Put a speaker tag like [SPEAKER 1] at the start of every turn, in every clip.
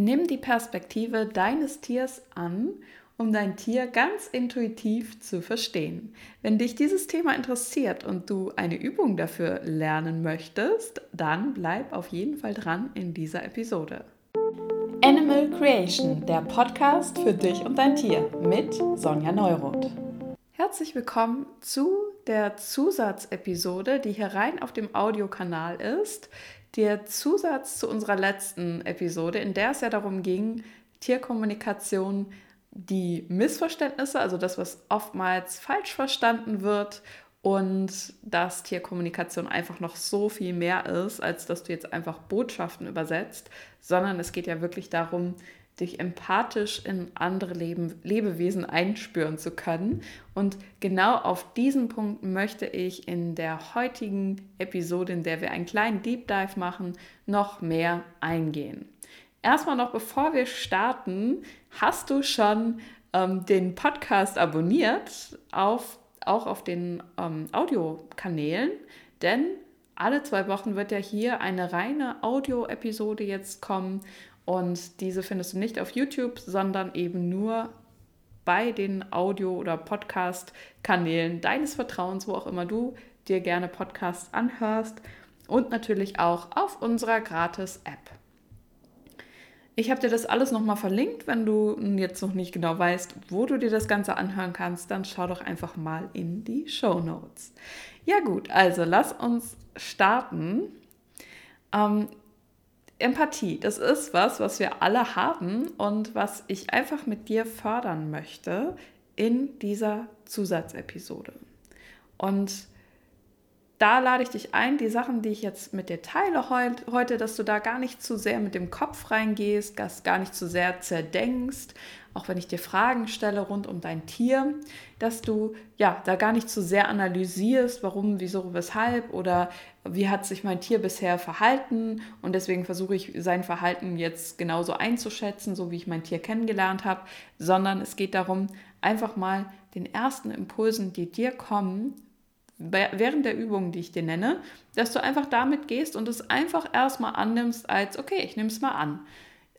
[SPEAKER 1] Nimm die Perspektive deines Tiers an, um dein Tier ganz intuitiv zu verstehen. Wenn dich dieses Thema interessiert und du eine Übung dafür lernen möchtest, dann bleib auf jeden Fall dran in dieser Episode. Animal Creation, der Podcast für dich und dein Tier mit Sonja Neuroth. Herzlich willkommen zu der Zusatzepisode, die hier rein auf dem Audiokanal ist. Der Zusatz zu unserer letzten Episode, in der es ja darum ging, Tierkommunikation, die Missverständnisse, also das, was oftmals falsch verstanden wird und dass Tierkommunikation einfach noch so viel mehr ist, als dass du jetzt einfach Botschaften übersetzt, sondern es geht ja wirklich darum, dich empathisch in andere Leben, Lebewesen einspüren zu können. Und genau auf diesen Punkt möchte ich in der heutigen Episode, in der wir einen kleinen Deep Dive machen, noch mehr eingehen. Erstmal noch, bevor wir starten, hast du schon ähm, den Podcast abonniert, auf, auch auf den ähm, Audiokanälen, denn alle zwei Wochen wird ja hier eine reine Audio-Episode jetzt kommen und diese findest du nicht auf YouTube, sondern eben nur bei den Audio- oder Podcast-Kanälen deines Vertrauens, wo auch immer du dir gerne Podcasts anhörst. Und natürlich auch auf unserer Gratis-App. Ich habe dir das alles nochmal verlinkt. Wenn du jetzt noch nicht genau weißt, wo du dir das Ganze anhören kannst, dann schau doch einfach mal in die Show Notes. Ja gut, also lass uns starten. Ähm, Empathie, das ist was, was wir alle haben und was ich einfach mit dir fördern möchte in dieser Zusatzepisode. Und da lade ich dich ein, die Sachen, die ich jetzt mit dir teile heute, dass du da gar nicht zu sehr mit dem Kopf reingehst, gar nicht zu sehr zerdenkst, auch wenn ich dir Fragen stelle rund um dein Tier, dass du ja da gar nicht zu sehr analysierst, warum, wieso, weshalb oder wie hat sich mein Tier bisher verhalten. Und deswegen versuche ich sein Verhalten jetzt genauso einzuschätzen, so wie ich mein Tier kennengelernt habe, sondern es geht darum, einfach mal den ersten Impulsen, die dir kommen, während der Übungen, die ich dir nenne, dass du einfach damit gehst und es einfach erstmal annimmst als, okay, ich nehme es mal an.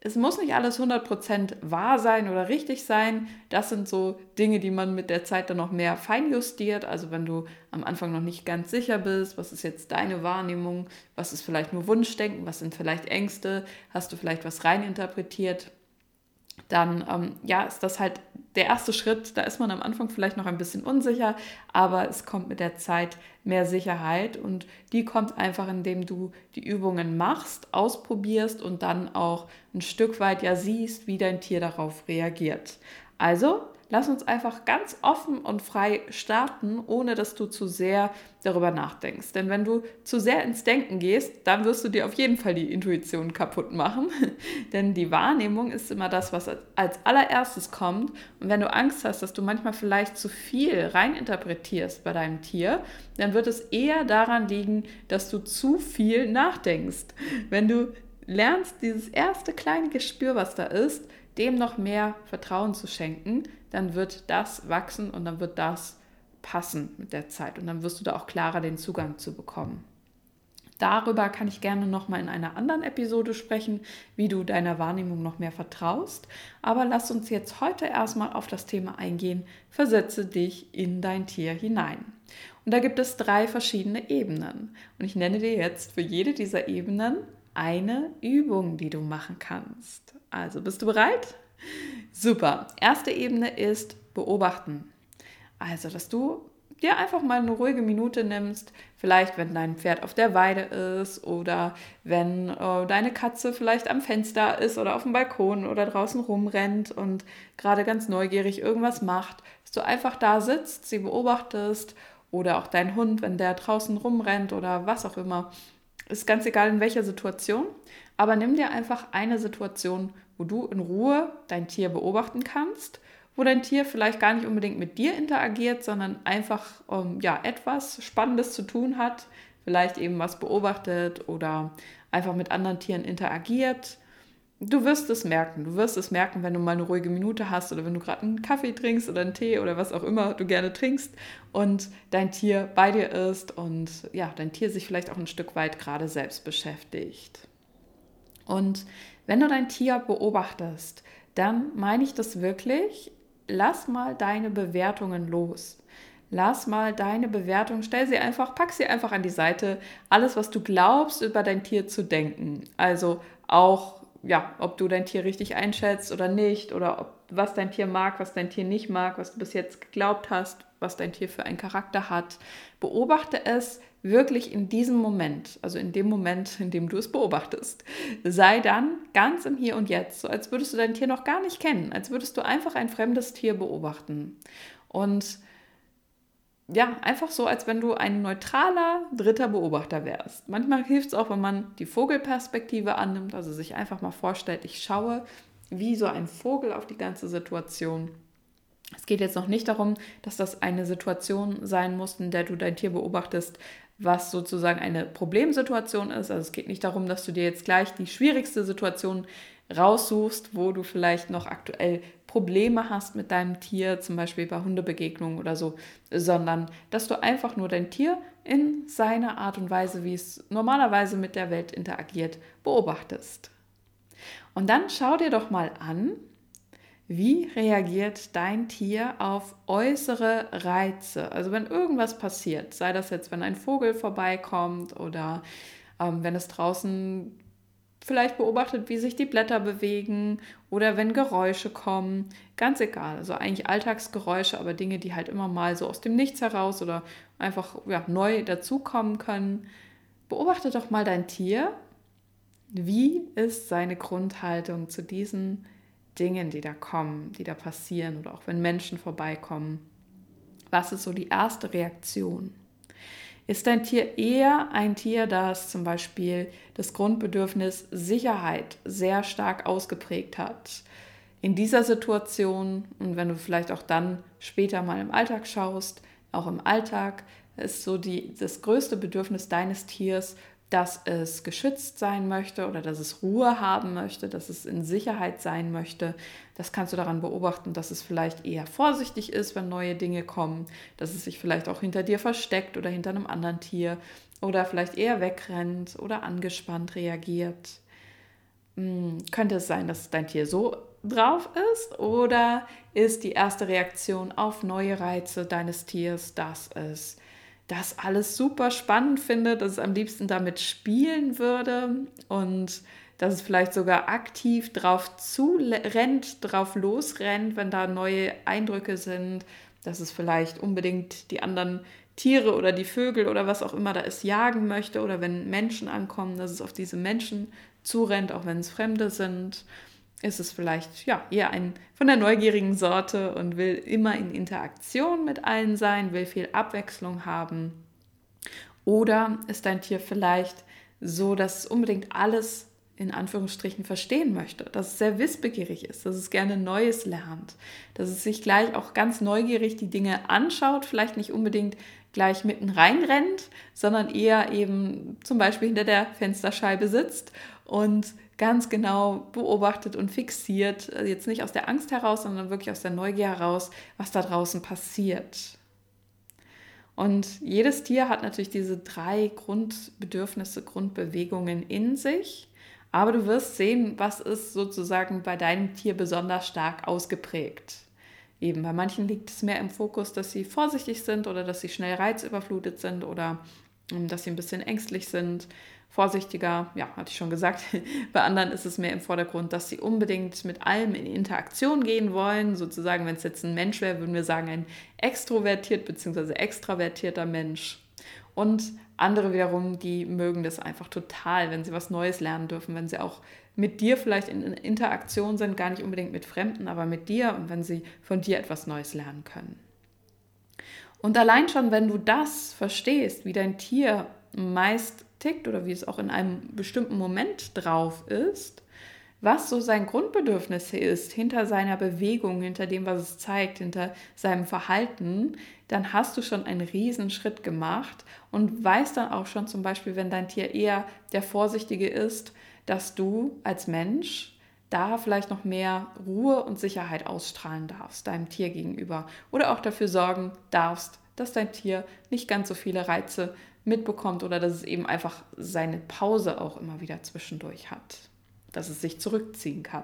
[SPEAKER 1] Es muss nicht alles 100% wahr sein oder richtig sein. Das sind so Dinge, die man mit der Zeit dann noch mehr feinjustiert. Also wenn du am Anfang noch nicht ganz sicher bist, was ist jetzt deine Wahrnehmung, was ist vielleicht nur Wunschdenken, was sind vielleicht Ängste, hast du vielleicht was reininterpretiert, dann ähm, ja, ist das halt der erste Schritt. Da ist man am Anfang vielleicht noch ein bisschen unsicher, aber es kommt mit der Zeit mehr Sicherheit und die kommt einfach, indem du die Übungen machst, ausprobierst und dann auch ein Stück weit ja siehst, wie dein Tier darauf reagiert. Also Lass uns einfach ganz offen und frei starten, ohne dass du zu sehr darüber nachdenkst. Denn wenn du zu sehr ins Denken gehst, dann wirst du dir auf jeden Fall die Intuition kaputt machen. Denn die Wahrnehmung ist immer das, was als allererstes kommt. Und wenn du Angst hast, dass du manchmal vielleicht zu viel reininterpretierst bei deinem Tier, dann wird es eher daran liegen, dass du zu viel nachdenkst. Wenn du lernst, dieses erste kleine Gespür, was da ist, dem noch mehr Vertrauen zu schenken, dann wird das wachsen und dann wird das passen mit der Zeit und dann wirst du da auch klarer den Zugang zu bekommen. Darüber kann ich gerne noch mal in einer anderen Episode sprechen, wie du deiner Wahrnehmung noch mehr vertraust. Aber lass uns jetzt heute erstmal auf das Thema eingehen. Versetze dich in dein Tier hinein. Und da gibt es drei verschiedene Ebenen. Und ich nenne dir jetzt für jede dieser Ebenen eine Übung, die du machen kannst. Also bist du bereit? Super. Erste Ebene ist beobachten. Also, dass du dir einfach mal eine ruhige Minute nimmst, vielleicht wenn dein Pferd auf der Weide ist oder wenn äh, deine Katze vielleicht am Fenster ist oder auf dem Balkon oder draußen rumrennt und gerade ganz neugierig irgendwas macht, dass du einfach da sitzt, sie beobachtest oder auch dein Hund, wenn der draußen rumrennt oder was auch immer ist ganz egal in welcher Situation, aber nimm dir einfach eine Situation, wo du in Ruhe dein Tier beobachten kannst, wo dein Tier vielleicht gar nicht unbedingt mit dir interagiert, sondern einfach ähm, ja, etwas Spannendes zu tun hat, vielleicht eben was beobachtet oder einfach mit anderen Tieren interagiert du wirst es merken. Du wirst es merken, wenn du mal eine ruhige Minute hast oder wenn du gerade einen Kaffee trinkst oder einen Tee oder was auch immer du gerne trinkst und dein Tier bei dir ist und ja, dein Tier sich vielleicht auch ein Stück weit gerade selbst beschäftigt. Und Wenn du dein Tier beobachtest, dann meine ich das wirklich, lass mal deine Bewertungen los. Lass mal deine Bewertung, stell sie einfach, pack sie einfach an die Seite. Alles, was du glaubst, über dein Tier zu denken. Also auch, ja, ob du dein Tier richtig einschätzt oder nicht, oder ob, was dein Tier mag, was dein Tier nicht mag, was du bis jetzt geglaubt hast, was dein Tier für einen Charakter hat. Beobachte es wirklich in diesem Moment, also in dem Moment, in dem du es beobachtest. Sei dann ganz im Hier und Jetzt, so als würdest du dein Tier noch gar nicht kennen, als würdest du einfach ein fremdes Tier beobachten. Und ja, einfach so, als wenn du ein neutraler dritter Beobachter wärst. Manchmal hilft es auch, wenn man die Vogelperspektive annimmt, also sich einfach mal vorstellt, ich schaue wie so ein Vogel auf die ganze Situation. Es geht jetzt noch nicht darum, dass das eine Situation sein muss, in der du dein Tier beobachtest, was sozusagen eine Problemsituation ist. Also es geht nicht darum, dass du dir jetzt gleich die schwierigste Situation raussuchst, wo du vielleicht noch aktuell Probleme hast mit deinem Tier, zum Beispiel bei Hundebegegnungen oder so, sondern dass du einfach nur dein Tier in seiner Art und Weise, wie es normalerweise mit der Welt interagiert, beobachtest. Und dann schau dir doch mal an, wie reagiert dein Tier auf äußere Reize? Also wenn irgendwas passiert, sei das jetzt, wenn ein Vogel vorbeikommt oder ähm, wenn es draußen vielleicht beobachtet, wie sich die Blätter bewegen oder wenn Geräusche kommen. Ganz egal. Also eigentlich Alltagsgeräusche, aber Dinge, die halt immer mal so aus dem Nichts heraus oder einfach ja, neu dazukommen können. Beobachte doch mal dein Tier. Wie ist seine Grundhaltung zu diesen Dingen, die da kommen, die da passieren oder auch wenn Menschen vorbeikommen? Was ist so die erste Reaktion? Ist dein Tier eher ein Tier, das zum Beispiel das Grundbedürfnis Sicherheit sehr stark ausgeprägt hat? In dieser Situation und wenn du vielleicht auch dann später mal im Alltag schaust, auch im Alltag ist so die, das größte Bedürfnis deines Tiers dass es geschützt sein möchte oder dass es Ruhe haben möchte, dass es in Sicherheit sein möchte. Das kannst du daran beobachten, dass es vielleicht eher vorsichtig ist, wenn neue Dinge kommen, dass es sich vielleicht auch hinter dir versteckt oder hinter einem anderen Tier oder vielleicht eher wegrennt oder angespannt reagiert. Hm, könnte es sein, dass dein Tier so drauf ist oder ist die erste Reaktion auf neue Reize deines Tiers, dass es das alles super spannend findet, dass es am liebsten damit spielen würde und dass es vielleicht sogar aktiv drauf zurennt, drauf losrennt, wenn da neue Eindrücke sind, dass es vielleicht unbedingt die anderen Tiere oder die Vögel oder was auch immer da ist jagen möchte oder wenn Menschen ankommen, dass es auf diese Menschen zurennt, auch wenn es Fremde sind ist es vielleicht ja eher ein von der neugierigen Sorte und will immer in Interaktion mit allen sein, will viel Abwechslung haben. Oder ist dein Tier vielleicht so, dass es unbedingt alles in Anführungsstrichen verstehen möchte, dass es sehr wissbegierig ist, dass es gerne Neues lernt, dass es sich gleich auch ganz neugierig die Dinge anschaut, vielleicht nicht unbedingt gleich mitten reinrennt, sondern eher eben zum Beispiel hinter der Fensterscheibe sitzt und ganz genau beobachtet und fixiert, äh, jetzt nicht aus der Angst heraus, sondern wirklich aus der Neugier heraus, was da draußen passiert. Und jedes Tier hat natürlich diese drei Grundbedürfnisse, Grundbewegungen in sich. Aber du wirst sehen, was ist sozusagen bei deinem Tier besonders stark ausgeprägt. Eben bei manchen liegt es mehr im Fokus, dass sie vorsichtig sind oder dass sie schnell reizüberflutet sind oder dass sie ein bisschen ängstlich sind vorsichtiger, ja, hatte ich schon gesagt. Bei anderen ist es mehr im Vordergrund, dass sie unbedingt mit allem in Interaktion gehen wollen. Sozusagen, wenn es jetzt ein Mensch wäre, würden wir sagen, ein extrovertiert bzw. extravertierter Mensch. Und andere wiederum, die mögen das einfach total, wenn sie was Neues lernen dürfen, wenn sie auch mit dir vielleicht in Interaktion sind, gar nicht unbedingt mit Fremden, aber mit dir und wenn sie von dir etwas Neues lernen können. Und allein schon, wenn du das verstehst, wie dein Tier meist tickt oder wie es auch in einem bestimmten Moment drauf ist, was so sein Grundbedürfnis ist, hinter seiner Bewegung, hinter dem, was es zeigt, hinter seinem Verhalten, dann hast du schon einen Riesenschritt gemacht und weißt dann auch schon zum Beispiel, wenn dein Tier eher der Vorsichtige ist, dass du als Mensch da vielleicht noch mehr Ruhe und Sicherheit ausstrahlen darfst deinem Tier gegenüber oder auch dafür sorgen darfst, dass dein Tier nicht ganz so viele Reize mitbekommt oder dass es eben einfach seine Pause auch immer wieder zwischendurch hat. dass es sich zurückziehen kann.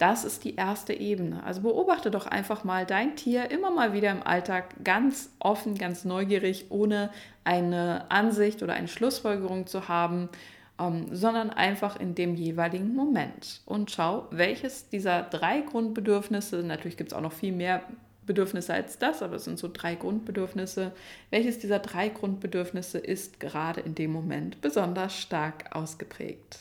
[SPEAKER 1] Das ist die erste Ebene. Also beobachte doch einfach mal dein Tier immer mal wieder im Alltag ganz offen, ganz neugierig, ohne eine Ansicht oder eine Schlussfolgerung zu haben, ähm, sondern einfach in dem jeweiligen Moment. Und schau, welches dieser drei Grundbedürfnisse, natürlich gibt es auch noch viel mehr Bedürfnisse als das, aber es sind so drei Grundbedürfnisse. Welches dieser drei Grundbedürfnisse ist gerade in dem Moment besonders stark ausgeprägt?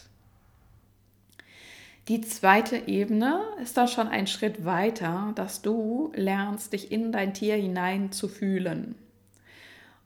[SPEAKER 1] Die zweite Ebene ist dann schon ein Schritt weiter, dass du lernst, dich in dein Tier hinein zu fühlen.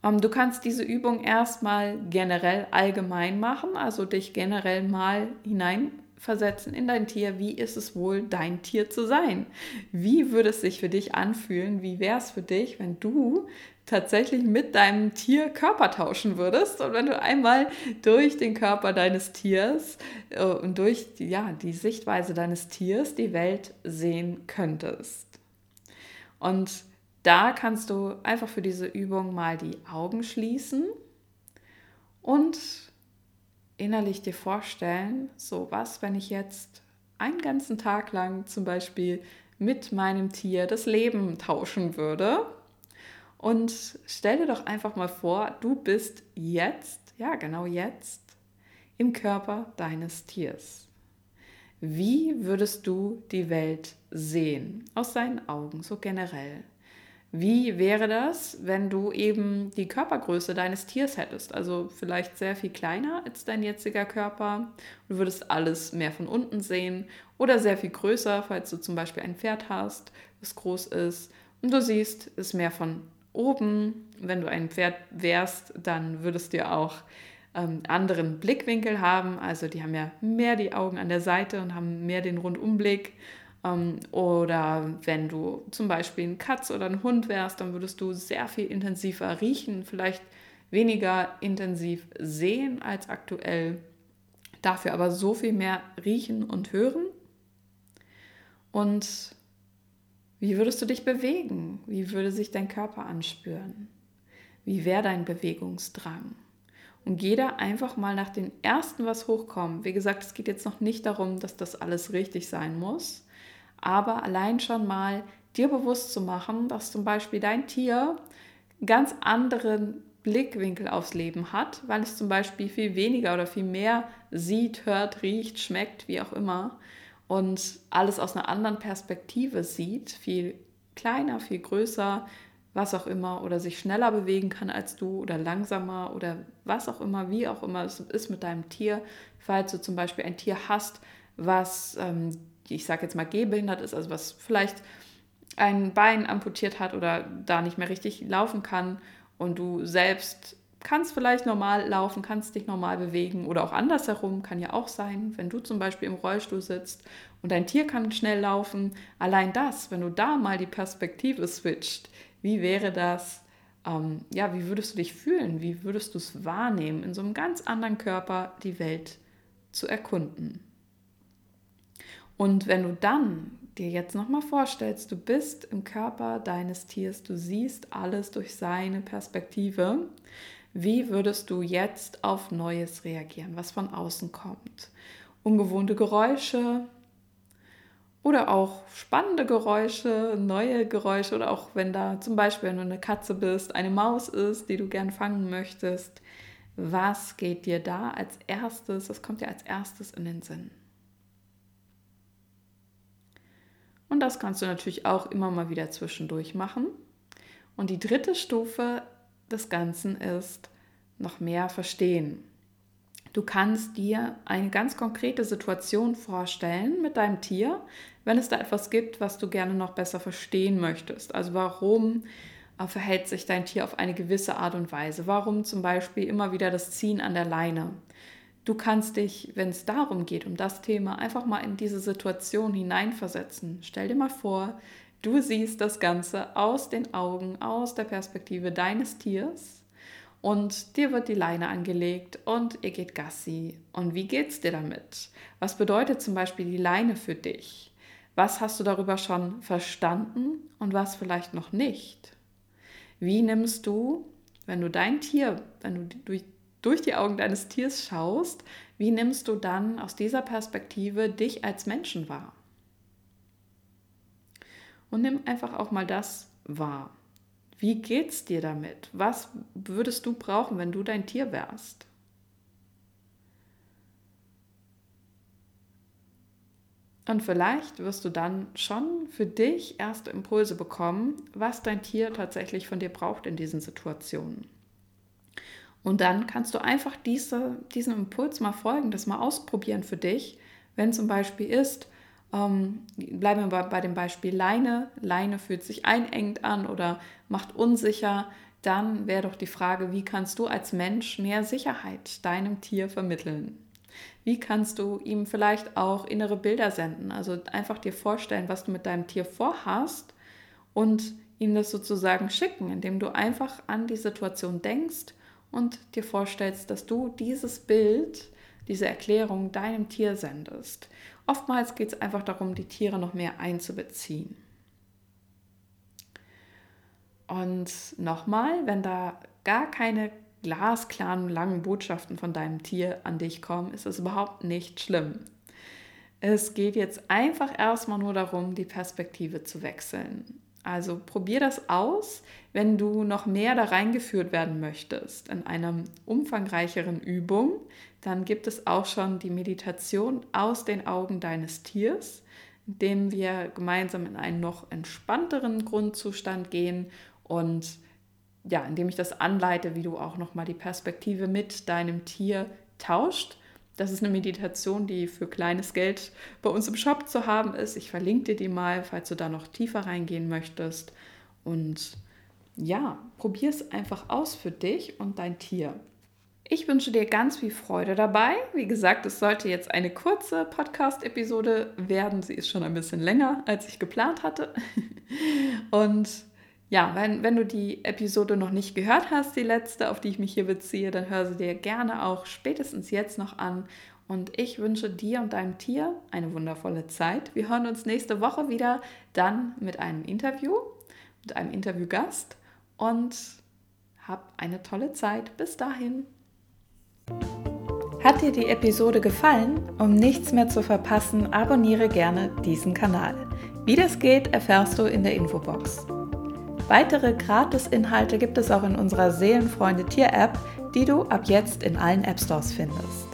[SPEAKER 1] Ähm, du kannst diese Übung erstmal generell allgemein machen, also dich generell mal hineinversetzen in dein Tier. Wie ist es wohl, dein Tier zu sein? Wie würde es sich für dich anfühlen? Wie wäre es für dich, wenn du tatsächlich mit deinem Tier Körper tauschen würdest und wenn du einmal durch den Körper deines Tiers äh, und durch ja, die Sichtweise deines Tiers die Welt sehen könntest. Und da kannst du einfach für diese Übung mal die Augen schließen und innerlich dir vorstellen, so was, wenn ich jetzt einen ganzen Tag lang zum Beispiel mit meinem Tier das Leben tauschen würde und stell dir doch einfach mal vor, du bist jetzt, ja genau jetzt, im Körper deines Tiers. Wie würdest du die Welt sehen aus seinen Augen, so generell? Wie wäre das, wenn du eben die Körpergröße deines Tiers hättest? Also vielleicht sehr viel kleiner als dein jetziger Körper. Du würdest alles mehr von unten sehen oder sehr viel größer, falls du zum Beispiel ein Pferd hast, das groß ist. Und du siehst es mehr von oben, wenn du ein Pferd wärst, dann würdest du auch ähm, anderen Blickwinkel haben. Also die haben ja mehr die Augen an der Seite und haben mehr den Rundumblick. Ähm, oder wenn du zum Beispiel ein Katz oder ein Hund wärst, dann würdest du sehr viel intensiver riechen, vielleicht weniger intensiv sehen als aktuell. Dafür aber so viel mehr riechen und hören. Und wie würdest du dich bewegen? Wie würde sich dein Körper anspüren? Wie wäre dein Bewegungsdrang? Und geh da einfach mal nach den ersten, was hochkommt. Wie gesagt, es geht jetzt noch nicht darum, dass das alles richtig sein muss, aber allein schon mal dir bewusst zu machen, dass zum Beispiel dein Tier einen ganz anderen Blickwinkel aufs Leben hat, weil es zum Beispiel viel weniger oder viel mehr sieht, hört, riecht, schmeckt, wie auch immer und alles aus einer anderen Perspektive sieht, viel kleiner, viel größer, was auch immer, oder sich schneller bewegen kann als du oder langsamer oder was auch immer, wie auch immer es ist mit deinem Tier. Falls du zum Beispiel ein Tier hast, was, ähm, ich sage jetzt mal, gehbehindert ist, also was vielleicht ein Bein amputiert hat oder da nicht mehr richtig laufen kann und du selbst kannst vielleicht normal laufen, kannst dich normal bewegen oder auch andersherum, kann ja auch sein, wenn du zum Beispiel im Rollstuhl sitzt und dein Tier kann schnell laufen. Allein das, wenn du da mal die Perspektive switcht, wie wäre das? Ähm, ja, wie würdest du dich fühlen? Wie würdest du es wahrnehmen, in so einem ganz anderen Körper die Welt zu erkunden? Und wenn du dann dir jetzt nochmal vorstellst, du bist im Körper deines Tiers, du siehst alles durch seine Perspektive, wie würdest du jetzt auf Neues reagieren, was von außen kommt? Ungewohnte Geräusche oder auch spannende Geräusche, neue Geräusche oder auch wenn da zum Beispiel, wenn du eine Katze bist, eine Maus ist, die du gern fangen möchtest. Was geht dir da als erstes, was kommt dir als erstes in den Sinn? Und das kannst du natürlich auch immer mal wieder zwischendurch machen. Und die dritte Stufe des Ganzen ist noch mehr verstehen. Du kannst dir eine ganz konkrete Situation vorstellen mit deinem Tier, wenn es da etwas gibt, was du gerne noch besser verstehen möchtest. Also warum äh, verhält sich dein Tier auf eine gewisse Art und Weise? Warum zum Beispiel immer wieder das Ziehen an der Leine? Du kannst dich, wenn es darum geht, um das Thema, einfach mal in diese Situation hineinversetzen. Stell dir mal vor, Du siehst das Ganze aus den Augen, aus der Perspektive deines Tiers und dir wird die Leine angelegt und ihr geht Gassi. Und wie geht's dir damit? Was bedeutet zum Beispiel die Leine für dich? Was hast du darüber schon verstanden und was vielleicht noch nicht? Wie nimmst du, wenn du dein Tier, wenn du durch die Augen deines Tiers schaust, wie nimmst du dann aus dieser Perspektive dich als Menschen wahr? Und nimm einfach auch mal das wahr. Wie geht's dir damit? Was würdest du brauchen, wenn du dein Tier wärst? Und vielleicht wirst du dann schon für dich erste Impulse bekommen, was dein Tier tatsächlich von dir braucht in diesen Situationen. Und dann kannst du einfach diese, diesem Impuls mal folgen, das mal ausprobieren für dich. Wenn zum Beispiel ist, ähm, bleiben wir bei, bei dem Beispiel Leine, Leine fühlt sich einengend an oder macht unsicher, dann wäre doch die Frage, wie kannst du als Mensch mehr Sicherheit deinem Tier vermitteln? Wie kannst du ihm vielleicht auch innere Bilder senden? Also einfach dir vorstellen, was du mit deinem Tier vorhast und ihm das sozusagen schicken, indem du einfach an die Situation denkst und dir vorstellst, dass du dieses Bild, diese Erklärung deinem Tier sendest. Oftmals geht es einfach darum, die Tiere noch mehr einzubeziehen. Und nochmal, wenn da gar keine glasklaren, langen Botschaften von deinem Tier an dich kommen, ist es überhaupt nicht schlimm. Es geht jetzt einfach erstmal nur darum, die Perspektive zu wechseln. Also probier das aus, wenn du noch mehr da reingeführt werden möchtest in einer umfangreicheren Übung. Dann gibt es auch schon die Meditation aus den Augen deines Tiers, indem wir gemeinsam in einen noch entspannteren Grundzustand gehen und ja, indem ich das anleite, wie du auch noch mal die Perspektive mit deinem Tier tauscht. Das ist eine Meditation, die für kleines Geld bei uns im Shop zu haben ist. Ich verlinke dir die mal, falls du da noch tiefer reingehen möchtest. Und ja, probier es einfach aus für dich und dein Tier. Ich wünsche dir ganz viel Freude dabei. Wie gesagt, es sollte jetzt eine kurze Podcast-Episode werden. Sie ist schon ein bisschen länger, als ich geplant hatte. Und ja, wenn, wenn du die Episode noch nicht gehört hast, die letzte, auf die ich mich hier beziehe, dann hör sie dir gerne auch spätestens jetzt noch an. Und ich wünsche dir und deinem Tier eine wundervolle Zeit. Wir hören uns nächste Woche wieder, dann mit einem Interview, mit einem Interviewgast. Und hab eine tolle Zeit. Bis dahin. Hat dir die Episode gefallen? Um nichts mehr zu verpassen, abonniere gerne diesen Kanal. Wie das geht, erfährst du in der Infobox. Weitere Gratis-Inhalte gibt es auch in unserer Seelenfreunde Tier-App, die du ab jetzt in allen App Stores findest.